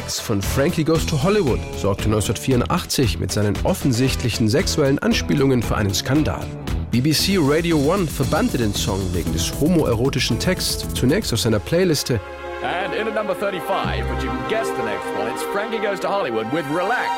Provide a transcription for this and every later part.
Relax von Frankie Goes to Hollywood sorgte 1984 mit seinen offensichtlichen sexuellen Anspielungen für einen Skandal. BBC Radio 1 verbannte den Song wegen des homoerotischen Texts zunächst aus seiner Playliste. And in at number 35, but you can guess the next one, it's Frankie Goes to Hollywood with Relax.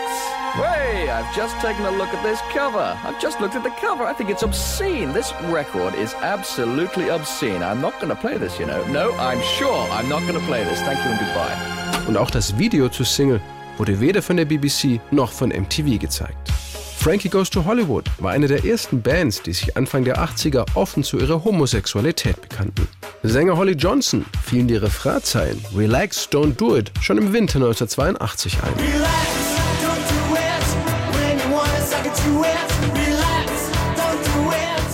Hey, I've just taken a look at this cover. I've just looked at the cover. I think it's obscene. This record is absolutely obscene. I'm not going to play this, you know. No, I'm sure I'm not going to play this. Thank you and goodbye. Und auch das Video zur Single wurde weder von der BBC noch von MTV gezeigt. Frankie Goes to Hollywood war eine der ersten Bands, die sich Anfang der 80er offen zu ihrer Homosexualität bekannten. Sänger Holly Johnson fielen die Refrainzeilen Relax, don't do it schon im Winter 1982 ein.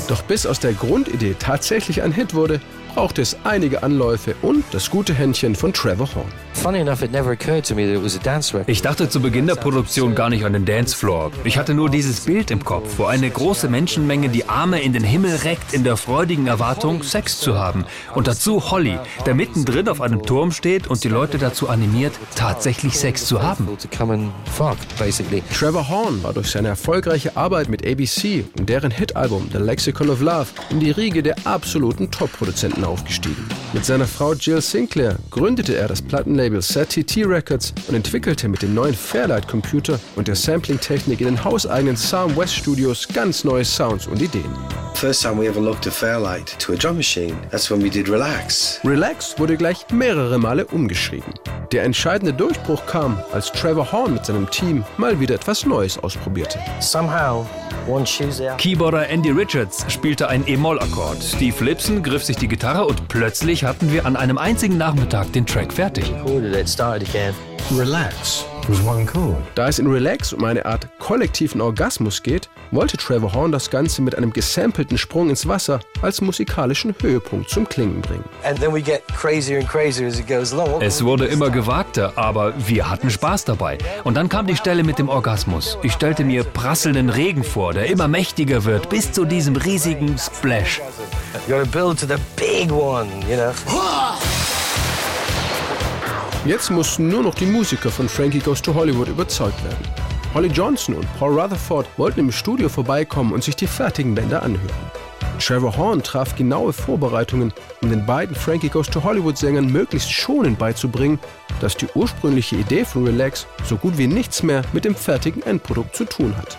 Doch bis aus der Grundidee tatsächlich ein Hit wurde, brauchte es einige Anläufe und das gute Händchen von Trevor Horn. Ich dachte zu Beginn der Produktion gar nicht an den Dancefloor. Ich hatte nur dieses Bild im Kopf, wo eine große Menschenmenge die Arme in den Himmel reckt, in der freudigen Erwartung, Sex zu haben. Und dazu Holly, der mittendrin auf einem Turm steht und die Leute dazu animiert, tatsächlich Sex zu haben. Trevor Horn war durch seine erfolgreiche Arbeit mit ABC und deren Hitalbum The Lexicon of Love in die Riege der absoluten Top-Produzenten aufgestiegen. Mit seiner Frau Jill Sinclair gründete er das Plattenlabel ZTT Records und entwickelte mit dem neuen Fairlight Computer und der Sampling-Technik in den hauseigenen Sound West Studios ganz neue Sounds und Ideen. First time we ever looked at Fairlight to a drum machine, that's when we did Relax. Relax wurde gleich mehrere Male umgeschrieben. Der entscheidende Durchbruch kam, als Trevor Horn mit seinem Team mal wieder etwas Neues ausprobierte. Somehow Keyboarder Andy Richards spielte ein E-Moll-Akkord. Steve Lipson griff sich die Gitarre und plötzlich hatten wir an einem einzigen Nachmittag den Track fertig. Relax. Da es in Relax um eine Art kollektiven Orgasmus geht, wollte Trevor Horn das Ganze mit einem gesampelten Sprung ins Wasser als musikalischen Höhepunkt zum Klingen bringen. Es wurde immer gewagter, aber wir hatten Spaß dabei. Und dann kam die Stelle mit dem Orgasmus. Ich stellte mir prasselnden Regen vor, der immer mächtiger wird, bis zu diesem riesigen Splash. You gotta build to the big one, you know. Jetzt mussten nur noch die Musiker von Frankie Goes to Hollywood überzeugt werden. Holly Johnson und Paul Rutherford wollten im Studio vorbeikommen und sich die fertigen Bänder anhören. Trevor Horn traf genaue Vorbereitungen, um den beiden Frankie Goes to Hollywood-Sängern möglichst schonend beizubringen, dass die ursprüngliche Idee von Relax so gut wie nichts mehr mit dem fertigen Endprodukt zu tun hat.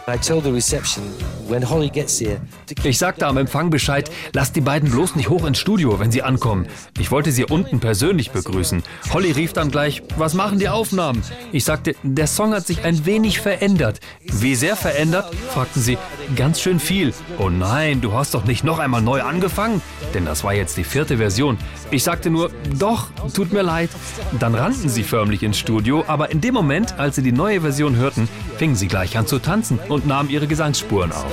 Ich sagte am Empfang Bescheid, lasst die beiden bloß nicht hoch ins Studio, wenn sie ankommen. Ich wollte sie unten persönlich begrüßen. Holly rief dann gleich, was machen die Aufnahmen? Ich sagte, der Song hat sich ein wenig verändert. Wie sehr verändert? fragten sie. Ganz schön viel. Oh nein, du hast doch nicht noch einmal neu angefangen? Denn das war jetzt die vierte Version. Ich sagte nur, doch, tut mir leid. Dann rannten sie förmlich ins Studio, aber in dem Moment, als sie die neue Version hörten, fingen sie gleich an zu tanzen und nahmen ihre Gesangsspuren auf.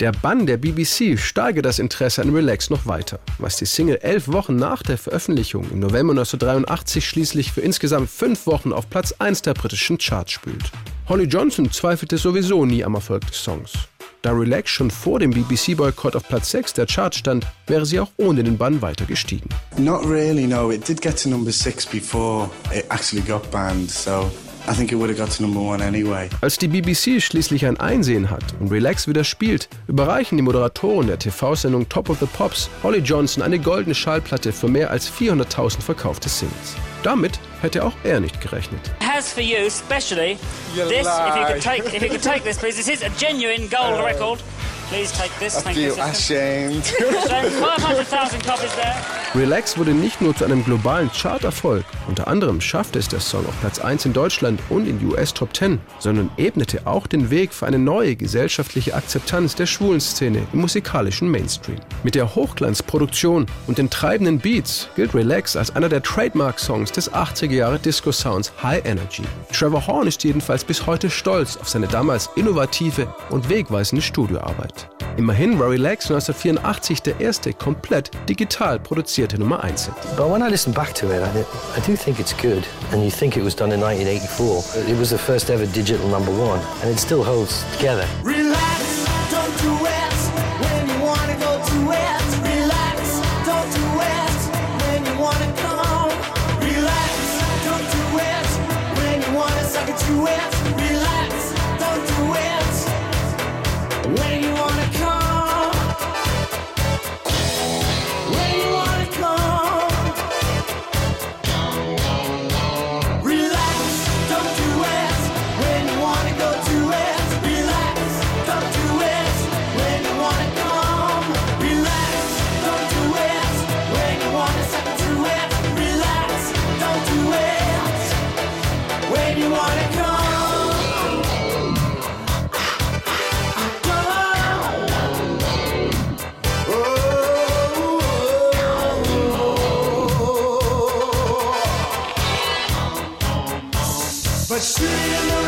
Der Bann der BBC steige das Interesse an Relax noch weiter, was die Single elf Wochen nach der Veröffentlichung im November 1983 schließlich für insgesamt fünf Wochen auf Platz 1 der britischen Charts spült. Holly Johnson zweifelte sowieso nie am Erfolg des Songs. Da Relax schon vor dem BBC-Boykott auf Platz 6 der Charts stand, wäre sie auch ohne den Bann weiter gestiegen. Not really, no. It did get to number 6 before it actually got banned, so Anyway. Als die BBC schließlich ein Einsehen hat und Relax wieder spielt, überreichen die Moderatoren der TV-Sendung Top of the Pops Holly Johnson eine goldene Schallplatte für mehr als 400.000 verkaufte Singles. Damit hätte auch er nicht gerechnet. Has for you specially this, if you could take, if you could take this please, this is a genuine gold record. Please take this. I Thank feel you, ashamed. 500,000 copies there. Relax wurde nicht nur zu einem globalen Charterfolg, unter anderem schaffte es der Song auf Platz 1 in Deutschland und in die US Top 10, sondern ebnete auch den Weg für eine neue gesellschaftliche Akzeptanz der schwulen Szene im musikalischen Mainstream. Mit der Hochglanzproduktion und den treibenden Beats gilt Relax als einer der Trademark-Songs des 80er Jahre Disco-Sounds High Energy. Trevor Horn ist jedenfalls bis heute stolz auf seine damals innovative und wegweisende Studioarbeit. Immerhin war Relax 1984 der erste komplett digital produzierte Nummer 1 Hit. But when I listen back to it, I, I do think it's good. And you think it was done in 1984. It was the first ever digital number one, and it still holds together. Relax, stream